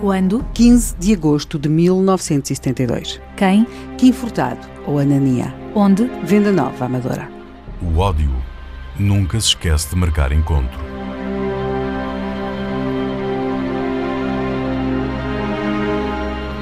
Quando? 15 de agosto de 1972. Quem? Kim Furtado, ou Anania. Onde? Venda Nova, Amadora. O ódio nunca se esquece de marcar encontro.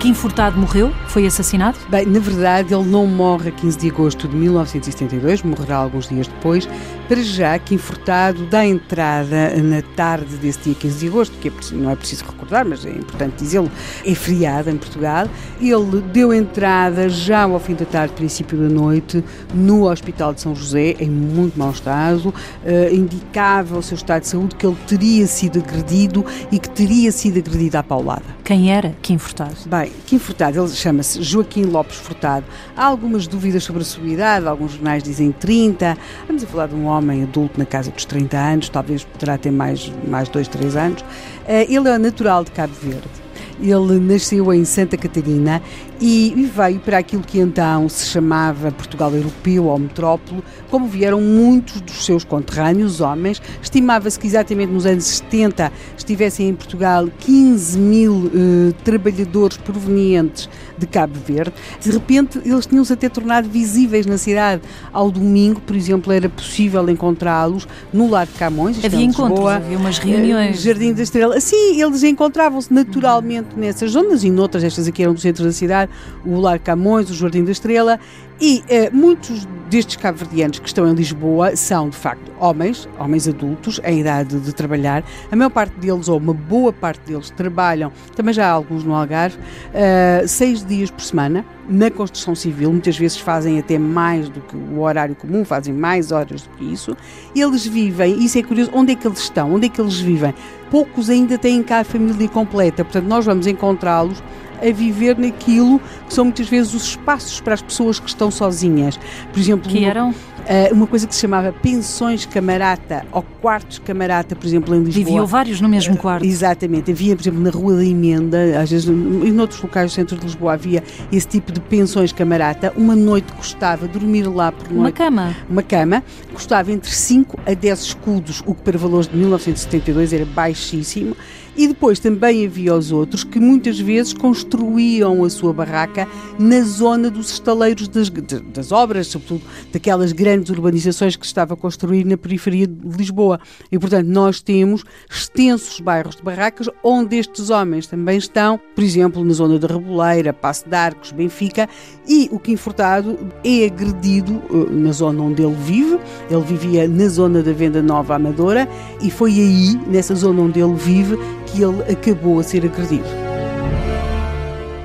Kim Furtado morreu? Foi assassinado? Bem, na verdade, ele não morre a 15 de agosto de 1972, morrerá alguns dias depois. Para já, Kim Furtado dá entrada na tarde desse dia 15 de agosto, que é, não é preciso recordar, mas é importante dizê-lo, é feriado em Portugal. Ele deu entrada já ao fim da tarde, princípio da noite, no Hospital de São José, em muito mau estado. Uh, indicava o seu estado de saúde que ele teria sido agredido e que teria sido agredido à paulada. Quem era Kim Furtado? Bem, Kim Furtado, ele chama-se Joaquim Lopes Furtado. Há algumas dúvidas sobre a sua idade, alguns jornais dizem 30. Vamos a falar de um homem adulto na casa dos 30 anos, talvez poderá ter mais, mais 2, 3 anos. Ele é natural de Cabo Verde. Ele nasceu em Santa Catarina e veio para aquilo que então se chamava Portugal Europeu ou Metrópole, como vieram muitos dos seus conterrâneos, homens. Estimava-se que exatamente nos anos 70 estivessem em Portugal 15 mil eh, trabalhadores provenientes de Cabo Verde. De repente, eles tinham-se até tornado visíveis na cidade. Ao domingo, por exemplo, era possível encontrá-los no Lar de Camões. Havia encontros, havia umas reuniões. Eh, Jardim da Estrela. Sim, eles encontravam-se naturalmente nessas zonas e noutras, estas aqui eram do centro da cidade, o Lar Camões, o Jardim da Estrela, e eh, muitos destes cabo-verdianos que estão em Lisboa são, de facto, homens, homens adultos, em idade de trabalhar. A maior parte deles, ou uma boa parte deles, trabalham, também já há alguns no Algarve, eh, seis dias por semana na construção civil, muitas vezes fazem até mais do que o horário comum, fazem mais horas do que isso. Eles vivem, isso é curioso, onde é que eles estão? Onde é que eles vivem? Poucos ainda têm cá a família completa, portanto, nós vamos encontrá-los a viver naquilo que são muitas vezes os espaços para as pessoas que estão sozinhas. Por exemplo, que eram? Uh, uma coisa que se chamava pensões camarata ou quartos camarata, por exemplo, em Lisboa. Viviam vários no mesmo quarto. Uh, exatamente. Havia, por exemplo, na Rua da Emenda, às vezes e noutros locais do centro de Lisboa havia esse tipo de pensões camarata. Uma noite custava dormir lá por noite. Uma cama. Uma cama. Custava entre 5 a 10 escudos, o que para valores de 1972 era baixíssimo. E depois também havia os outros que muitas vezes construíam a sua barraca na zona dos estaleiros das, das obras, sobretudo daquelas grandes urbanizações que se estava a construir na periferia de Lisboa. E, portanto, nós temos extensos bairros de barracas onde estes homens também estão, por exemplo, na zona da Reboleira, Passo de Arcos, Benfica, e o Kim Furtado é agredido uh, na zona onde ele vive. Ele vivia na zona da Venda Nova Amadora e foi aí, nessa zona onde ele vive, que ele acabou a ser agredido.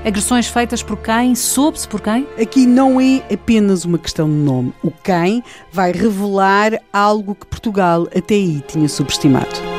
Agressões feitas por quem? Soube-se por quem? Aqui não é apenas uma questão de nome. O quem vai revelar algo que Portugal até aí tinha subestimado.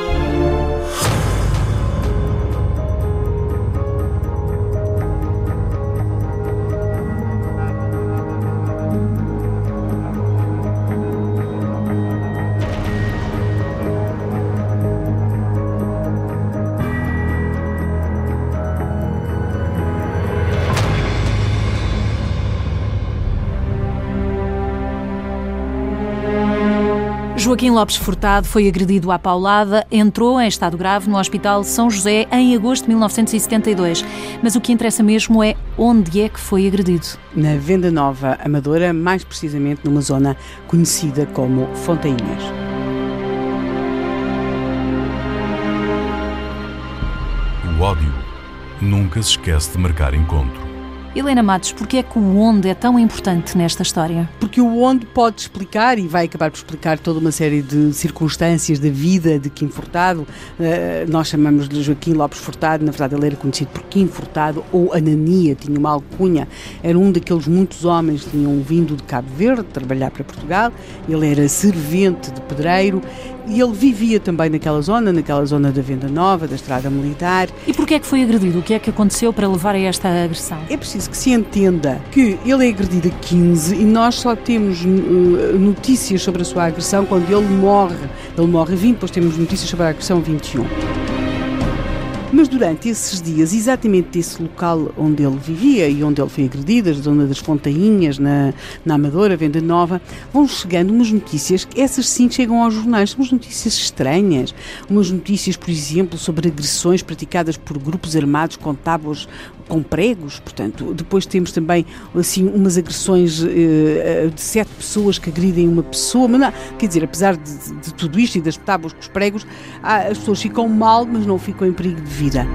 Joaquim Lopes Furtado foi agredido à paulada, entrou em estado grave no Hospital São José em agosto de 1972. Mas o que interessa mesmo é onde é que foi agredido. Na Venda Nova Amadora, mais precisamente numa zona conhecida como Fontainhas. O ódio nunca se esquece de marcar encontro. Helena Matos, porquê é que o onde é tão importante nesta história? Porque o onde pode explicar e vai acabar por explicar toda uma série de circunstâncias da vida de Kim Furtado. Uh, nós chamamos de Joaquim Lopes Furtado, na verdade ele era conhecido por Kim Furtado ou Anania, tinha uma alcunha. Era um daqueles muitos homens que tinham vindo de Cabo Verde trabalhar para Portugal. Ele era servente de pedreiro e ele vivia também naquela zona, naquela zona da Venda Nova, da Estrada Militar. E porquê é que foi agredido? O que é que aconteceu para levar a esta agressão? É preciso que se entenda que ele é agredido a 15 e nós só temos uh, notícias sobre a sua agressão quando ele morre. Ele morre a 20, depois temos notícias sobre a agressão 21. Mas durante esses dias, exatamente desse local onde ele vivia e onde ele foi agredido, a zona das Fontainhas, na, na Amadora, Venda Nova, vão chegando umas notícias, essas sim chegam aos jornais, umas notícias estranhas. Umas notícias, por exemplo, sobre agressões praticadas por grupos armados com tábuas com pregos, portanto, depois temos também assim umas agressões eh, de sete pessoas que agridem uma pessoa, mas não, quer dizer, apesar de, de, tudo isto e das tábuas com os pregos, as pessoas ficam mal, mas não ficam em perigo de vida.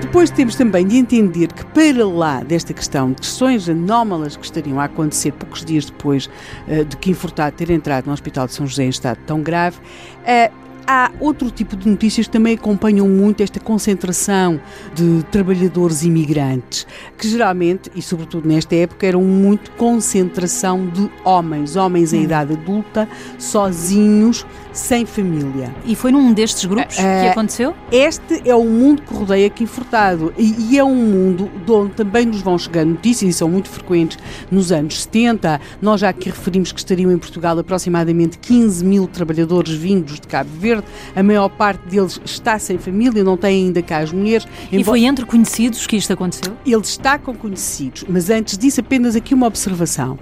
Depois temos também de entender que, para lá desta questão de questões anómalas que estariam a acontecer poucos dias depois uh, de que Furtado ter entrado no Hospital de São José em estado tão grave, uh, há outro tipo de notícias que também acompanham muito esta concentração de trabalhadores imigrantes, que geralmente, e sobretudo nesta época, eram muito concentração de homens, homens em hum. idade adulta, sozinhos, sem família. E foi num destes grupos uh, que eh, aconteceu? Este é o mundo que rodeia aqui Furtado e, e, é um mundo de onde também nos vão chegar notícias e são muito frequentes nos anos 70. Nós já aqui referimos que estariam em Portugal aproximadamente 15 mil trabalhadores vindos de Cabo Verde. A maior parte deles está sem família, não tem ainda cá as mulheres. E foi entre conhecidos que isto aconteceu? Ele está com conhecidos, mas antes disso apenas aqui uma observação.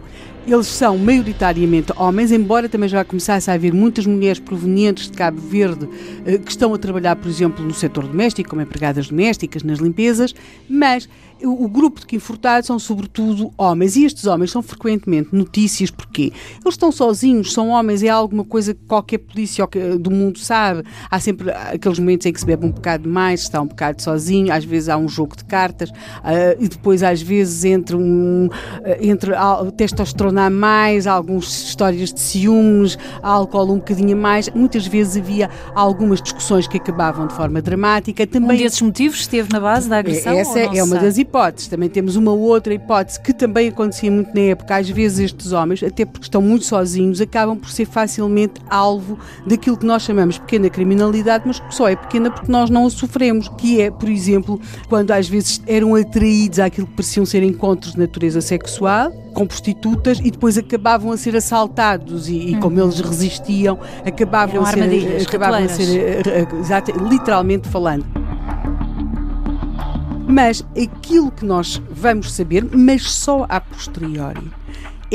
Eles são maioritariamente homens, embora também já começasse a haver muitas mulheres provenientes de Cabo Verde eh, que estão a trabalhar, por exemplo, no setor doméstico, como empregadas domésticas, nas limpezas, mas o, grupo de que furtados são sobretudo homens e estes homens são frequentemente notícias porque eles estão sozinhos, são homens, é alguma coisa que qualquer polícia do mundo sabe. Há sempre aqueles momentos em que se bebe um bocado mais, está um bocado sozinho, às vezes há um jogo de cartas uh, e depois às vezes entre um entre testosterona a mais, algumas histórias de ciúmes, álcool um bocadinho a mais. Muitas vezes havia algumas discussões que acabavam de forma dramática. Também um desses motivos esteve na base da agressão? Essa é uma das hipóteses. Também temos uma outra hipótese que também acontecia muito na época. Às vezes estes homens, até porque estão muito sozinhos, acabam por ser facilmente alvo daquilo que nós chamamos pequena criminalidade, mas que só é pequena porque nós não a sofremos. Que é, por exemplo, quando às vezes eram atraídos àquilo que pareciam ser encontros de natureza sexual, com prostitutas e depois acabavam a ser assaltados e, e como eles resistiam, acabavam Eram a ser, acabavam a ser eh, eh, literalmente falando. Mas aquilo que nós vamos saber, mas só a posteriori,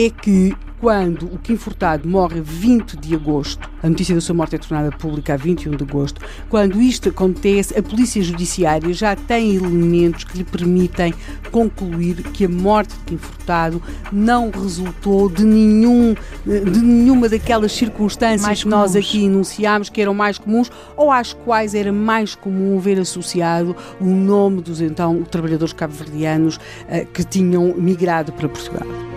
é que quando o Kim Furtado morre 20 de agosto, a notícia da sua morte é tornada pública a 21 de agosto, quando isto acontece, a Polícia Judiciária já tem elementos que lhe permitem concluir que a morte de Kim Furtado não resultou de, nenhum, de nenhuma daquelas circunstâncias mais que nós aqui enunciámos que eram mais comuns ou às quais era mais comum ver associado o nome dos então trabalhadores cabo-verdianos uh, que tinham migrado para Portugal.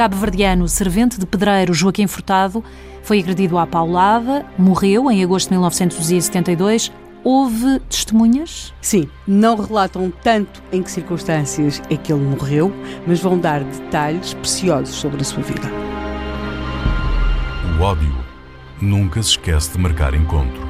Cabo-verdiano servente de pedreiro Joaquim Furtado foi agredido à paulada, morreu em agosto de 1972. Houve testemunhas? Sim, não relatam tanto em que circunstâncias é que ele morreu, mas vão dar detalhes preciosos sobre a sua vida. O ódio nunca se esquece de marcar encontro.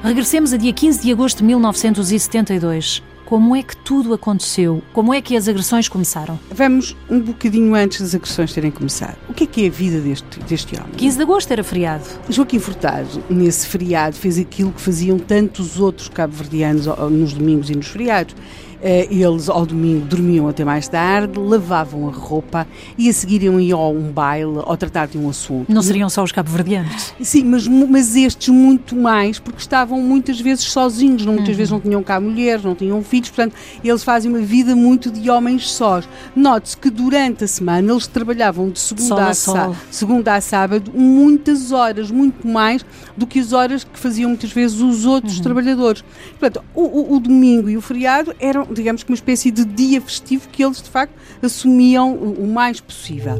Regressemos a dia 15 de agosto de 1972. Como é que tudo aconteceu? Como é que as agressões começaram? Vamos um bocadinho antes das agressões terem começado. O que é que é a vida deste, deste homem? 15 de agosto era feriado. Joaquim Furtado, nesse feriado, fez aquilo que faziam tantos outros cabo-verdianos nos domingos e nos feriados. Eh, eles ao domingo dormiam até mais tarde, lavavam a roupa e a seguir iam a um baile ou tratar de um assunto. Não seriam só os cabo-verdianos? Sim, mas, mas estes muito mais, porque estavam muitas vezes sozinhos, não, muitas uhum. vezes não tinham cá mulheres, não tinham filhos, portanto, eles fazem uma vida muito de homens sós. Note-se que durante a semana eles trabalhavam de segunda a, a segunda a sábado muitas horas, muito mais do que as horas que faziam muitas vezes os outros uhum. trabalhadores. Portanto, o, o, o, domingo e o feriado eram, digamos que uma espécie de dia festivo que eles, de facto, assumiam o, mais possível.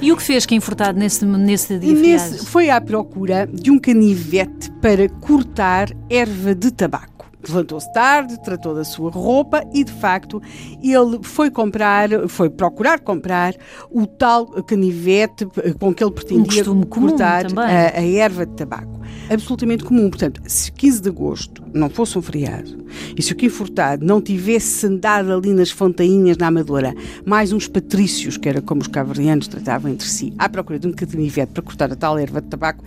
E o que fez Kim Furtado nesse, nesse dia nesse, Foi à procura de um canivete para cortar erva de tabaco. Levantou-se tarde, tratou da sua roupa e, de facto, ele foi comprar, foi procurar comprar o tal canivete com que ele pretendia um cortar a, a, erva de tabaco. Absolutamente comum. Portanto, se 15 de agosto não fosse um feriado e se o Kim Furtado não tivesse andado ali nas fontainhas na Amadora, mais uns patrícios, que era como os caverdianos tratavam entre si, à procura de um canivete para cortar a tal erva de tabaco,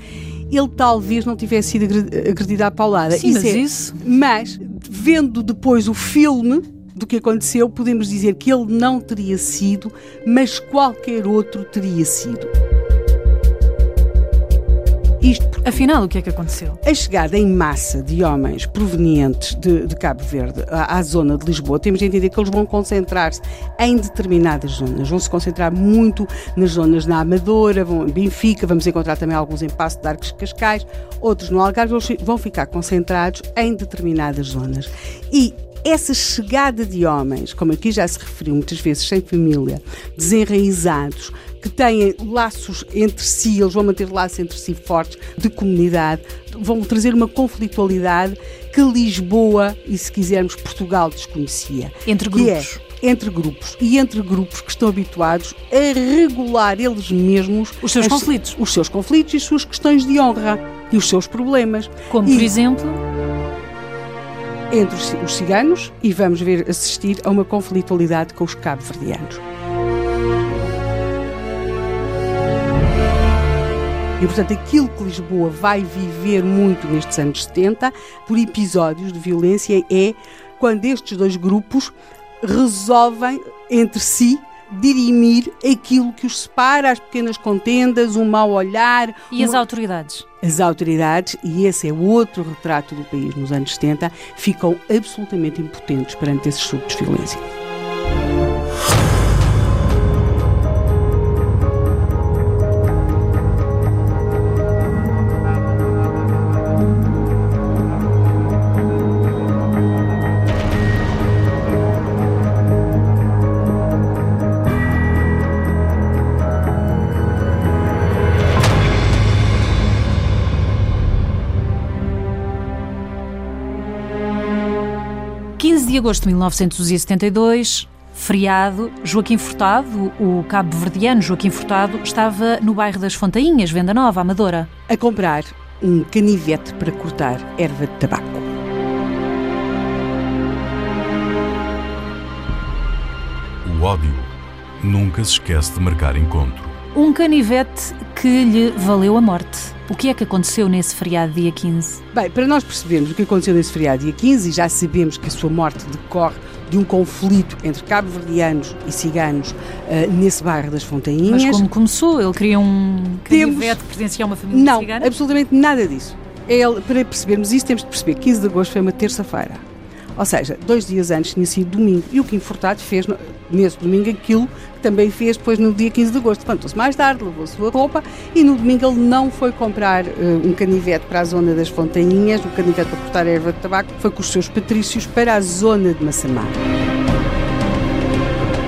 ele talvez não tivesse sido agredido à paulada. Sim, isso mas é, isso. Mas, vendo depois o filme do que aconteceu, podemos dizer que ele não teria sido, mas qualquer outro teria sido. Isto Afinal, o que é que aconteceu? A chegada em massa de homens provenientes de, de Cabo Verde à, à, zona de Lisboa, temos de entender que eles vão concentrar-se em determinadas zonas. Vão se concentrar muito nas zonas na Amadora, vão em Benfica, vamos encontrar também alguns em Passo de Arcos Cascais, outros no Algarve, vão ficar concentrados em determinadas zonas. E essa chegada de homens, como aqui já se referiu muitas vezes, sem família, desenraizados, que têm laços entre si, eles vão manter laços entre si fortes de comunidade, vão trazer uma conflitualidade que Lisboa e, se quisermos, Portugal desconhecia. Entre grupos. É, entre grupos e entre grupos que estão habituados a regular eles mesmos os seus as, conflitos, os seus conflitos e as suas questões de honra e os seus problemas. Como, e, por exemplo, entre os ciganos e vamos ver assistir a uma conflitualidade com os cabo-verdianos. E, portanto, aquilo que Lisboa vai viver muito nestes anos 70, por episódios de violência, é quando estes dois grupos resolvem entre si dirimir aquilo que os separa, as pequenas contendas, um mau olhar. E as autoridades? As autoridades, e esse é outro retrato do país nos anos 70, ficam absolutamente impotentes perante esses surtos de violência. De agosto de 1972, feriado, Joaquim Furtado, o cabo-verdiano Joaquim Furtado, estava no bairro das Fontainhas, Venda Nova, Amadora. A comprar um canivete para cortar erva de tabaco. O ódio nunca se esquece de marcar encontro. Um canivete que lhe valeu a morte. O que é que aconteceu nesse feriado dia 15? Bem, para nós percebermos o que aconteceu nesse feriado dia 15, e já sabemos que a sua morte decorre de um conflito entre cabo-verdianos e ciganos uh, nesse bairro das Fontainhas. Mas como começou? Ele queria um canivete que pertencia a uma família Não, cigana? Não, absolutamente nada disso. Ele, para percebermos isso, temos de perceber que 15 de agosto foi uma terça-feira. Ou seja, dois dias antes tinha sido domingo. E o Kim Furtado fez nesse domingo aquilo que também fez depois no dia 15 de agosto. Levantou-se mais tarde, levou a sua roupa e no domingo ele não foi comprar uh, um canivete para a zona das Fontainhas, um canivete para cortar a erva de tabaco, foi com os seus patrícios para a zona de Massamá.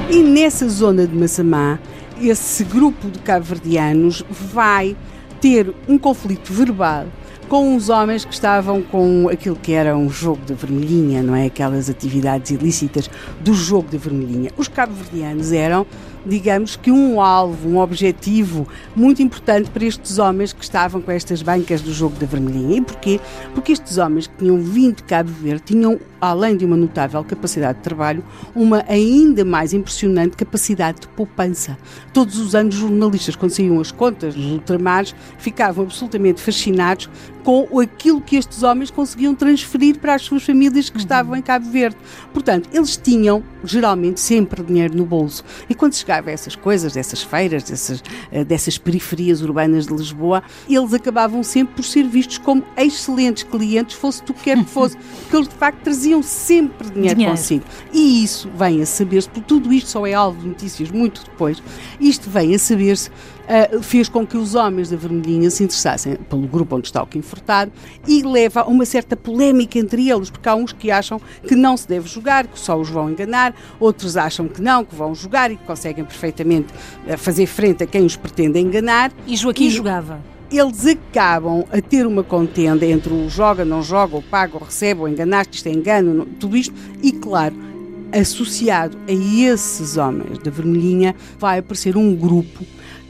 E nessa zona de Massamá, esse grupo de cabo-verdianos vai ter um conflito verbal com uns homens que estavam com aquilo que era um jogo de vermelhinha, não é? Aquelas atividades ilícitas do jogo de vermelhinha. Os cabo-verdianos eram, digamos que, um alvo, um objetivo muito importante para estes homens que estavam com estas bancas do jogo da vermelhinha. E porquê? Porque estes homens que tinham vindo de Cabo Verde tinham além de uma notável capacidade de trabalho, uma ainda mais impressionante capacidade de poupança. Todos os anos, os jornalistas, quando saíam as contas dos ultramares, ficavam absolutamente fascinados com aquilo que estes homens conseguiam transferir para as suas famílias que estavam em Cabo Verde. Portanto, eles tinham geralmente sempre dinheiro no bolso. E quando chegava a essas coisas, dessas feiras, dessas, eh, dessas periferias urbanas de Lisboa, eles acabavam sempre por ser vistos como excelentes clientes, fosse do que quer que fosse, porque eles de facto traziam sempre dinheiro, dinheiro. consigo. E isso vem a saber-se, porque tudo isto só é alvo de notícias muito depois, isto vem a saber-se uh, fez com que os homens da Vermelhinha se interessassem pelo grupo onde está o Kim Furtado e leva a uma certa polémica entre eles, porque há uns que acham que não se deve jogar, que só os vão enganar, outros acham que não, que vão jogar e que conseguem perfeitamente uh, fazer frente a quem os pretende enganar. E Joaquim e, jogava? Eles acabam a ter uma contenda entre o joga, não joga, o paga, o recebe, ou enganaste, isto é engano, tudo isto, e claro, associado a esses homens da vermelhinha vai aparecer um grupo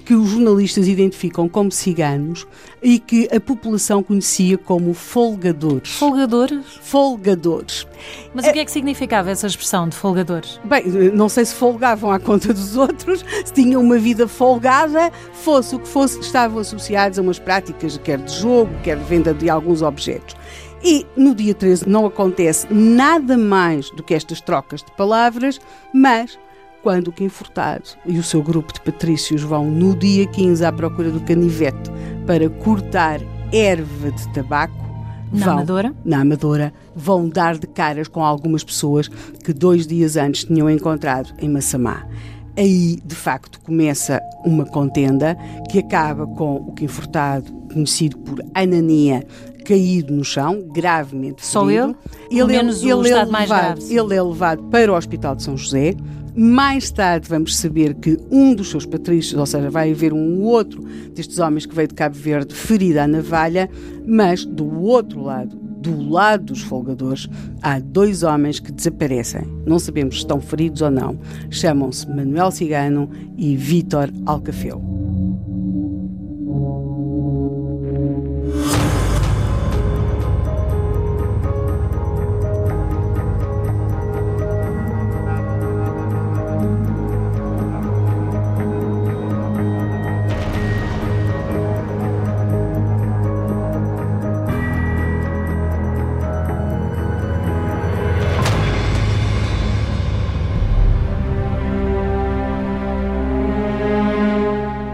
que os jornalistas identificam como ciganos e que a população conhecia como folgadores. Folgadores? Folgadores. Mas é... o que é que significava essa expressão de folgadores? Bem, não sei se folgavam à conta dos outros, se tinham uma vida folgada, fosse o que fosse, estavam associados a umas práticas, quer de jogo, quer de venda de alguns objetos. E no dia 13 não acontece nada mais do que estas trocas de palavras, mas quando o Furtado e o seu grupo de patrícios vão no dia 15 à procura do canivete para cortar erva de tabaco, na vão, Amadora? Na Amadora, vão dar de caras com algumas pessoas que dois dias antes tinham encontrado em Massamá. Aí, de facto, começa uma contenda que acaba com o Kim Furtado, conhecido por Anania, caído no chão, gravemente Só ferido. ele? Ele, menos ele, o ele, é levado, mais grave. ele é levado para o Hospital de São José. Mais tarde vamos saber que um dos seus patrícios, ou seja, vai haver um outro destes homens que veio de Cabo Verde ferido à navalha, mas do outro lado, do lado dos folgadores, há dois homens que desaparecem. Não sabemos se estão feridos ou não. Chamam-se Manuel Cigano e Vítor Alcafeu.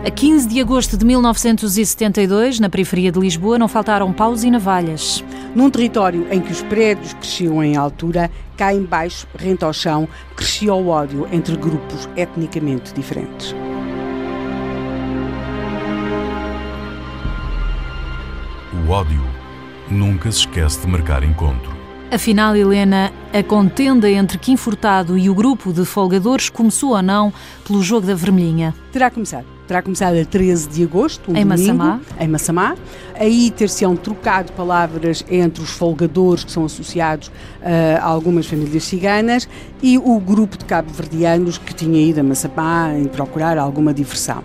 A 15 de agosto de 1972, na periferia de Lisboa, não faltaram paus e navalhas. Num território em que os prédios cresciam em altura, cá embaixo, rente ao chão, crescia o ódio entre grupos etnicamente diferentes. O ódio nunca se esquece de marcar encontro. Afinal, Helena, a contenda entre Kim Furtado e o grupo de folgadores começou ou não pelo jogo da vermelhinha? Terá começado. Terá começado a 13 de agosto, um em domingo, Massamá. em Massamá. Aí ter-se-ão trocado palavras entre os folgadores que são associados uh, a algumas famílias ciganas e o grupo de cabo-verdianos que tinha ido a Massamá em procurar alguma diversão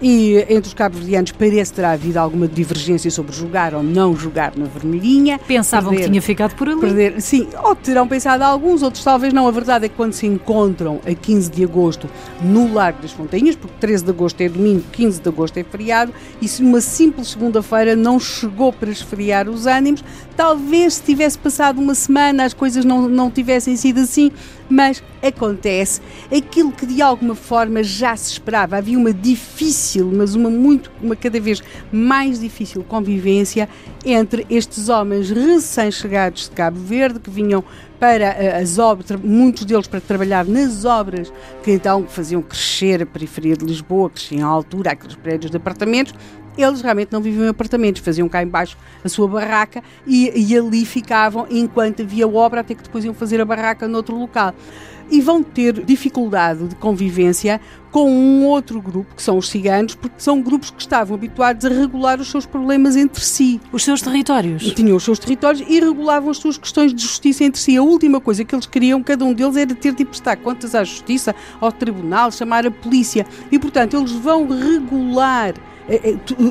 e entre os cabo-verdianos parece ter havido alguma divergência sobre jogar ou não jogar na vermelhinha. Pensavam perder, que tinha ficado por ali. Perder, sim, ou terão pensado alguns, outros talvez não. A verdade é que quando se encontram a 15 de agosto no Largo das Fontainhas, porque 13 de agosto é domingo, 15 de agosto é feriado, e se uma simples segunda-feira não chegou para esfriar os ânimos, talvez se tivesse passado uma semana as coisas não, não tivessem sido assim, mas acontece aquilo que de alguma forma já se esperava. Havia uma difícil, mas uma muito, uma cada vez mais difícil convivência entre estes homens recém-chegados de Cabo Verde que vinham para eh, as obras, muitos deles para trabalhar nas obras que então faziam crescer a periferia de Lisboa, cresciam à altura aqueles prédios de apartamentos eles realmente não viviam em apartamentos, faziam cá embaixo a sua barraca e, e ali ficavam enquanto havia obra, até que depois iam fazer a barraca noutro local e vão ter dificuldade de convivência com um outro grupo, que são os ciganos, porque são grupos que estavam habituados a regular os seus problemas entre si. Os seus territórios. E tinham os seus territórios e regulavam as suas questões de justiça entre si. A última coisa que eles queriam, cada um deles, era ter de prestar contas à justiça, ao tribunal, chamar a polícia. E, portanto, eles vão regular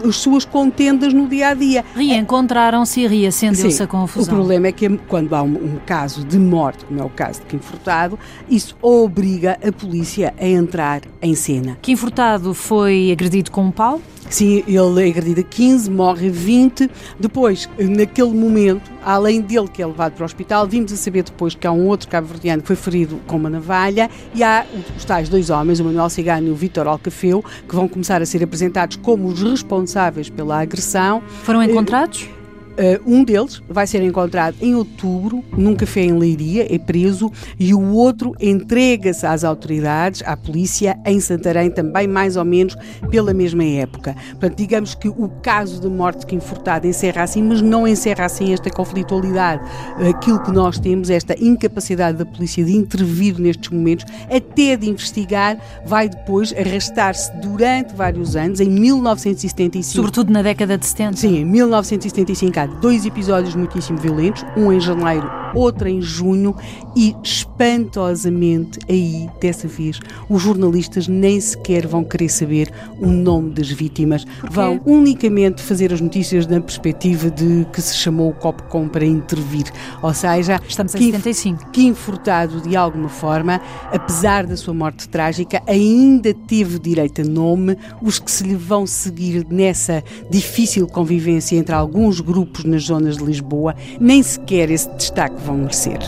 as suas contendas no dia a dia. Reencontraram-se e reacendeu-se a confusão. O problema é que quando há um, um, caso de morte, como é o caso de Kim Furtado, isso obriga a polícia a entrar em cena. Kim Furtado foi agredido com um pau? Sim, ele é agredido a 15, morre 20. Depois, naquele momento, além dele que é levado para o hospital, vimos a saber depois que há um outro cabo-verdiano que foi ferido com uma navalha e há os tais dois homens, o Manuel Cigano e o Vítor Alcafeu, que vão começar a ser apresentados como os responsáveis pela agressão. Foram encontrados? Uh, um deles vai ser encontrado em outubro num café em Leiria, é preso, e o outro entrega-se às autoridades, à polícia, em Santarém, também mais ou menos pela mesma época. Portanto, digamos que o caso de morte Kim Furtado encerra assim, mas não encerra assim esta conflitualidade. Aquilo que nós temos, esta incapacidade da polícia de intervir nestes momentos, até de investigar, vai depois arrastar-se durante vários anos, em 1975. Sobretudo na década de 70. Sim, em 1975 dois episódios muitíssimo violentos, um em janeiro, outro em junho, e espantosamente aí, dessa vez, os jornalistas nem sequer vão querer saber o nome das vítimas. Vão unicamente fazer as notícias na perspectiva de que se chamou o Copcom para intervir. Ou seja, estamos em 75. Que infurtado de alguma forma, apesar da sua morte trágica, ainda teve direito a nome. Os que se lhe vão seguir nessa difícil convivência entre alguns grupos nas zonas de Lisboa, nem sequer esse destaque vão merecer.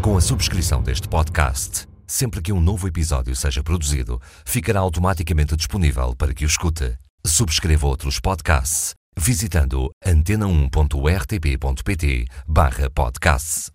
Com a subscrição deste podcast, sempre que um novo episódio seja produzido, ficará automaticamente disponível para que o escute. Subscreva outros podcasts visitando antena1.rtp.pt/podcasts.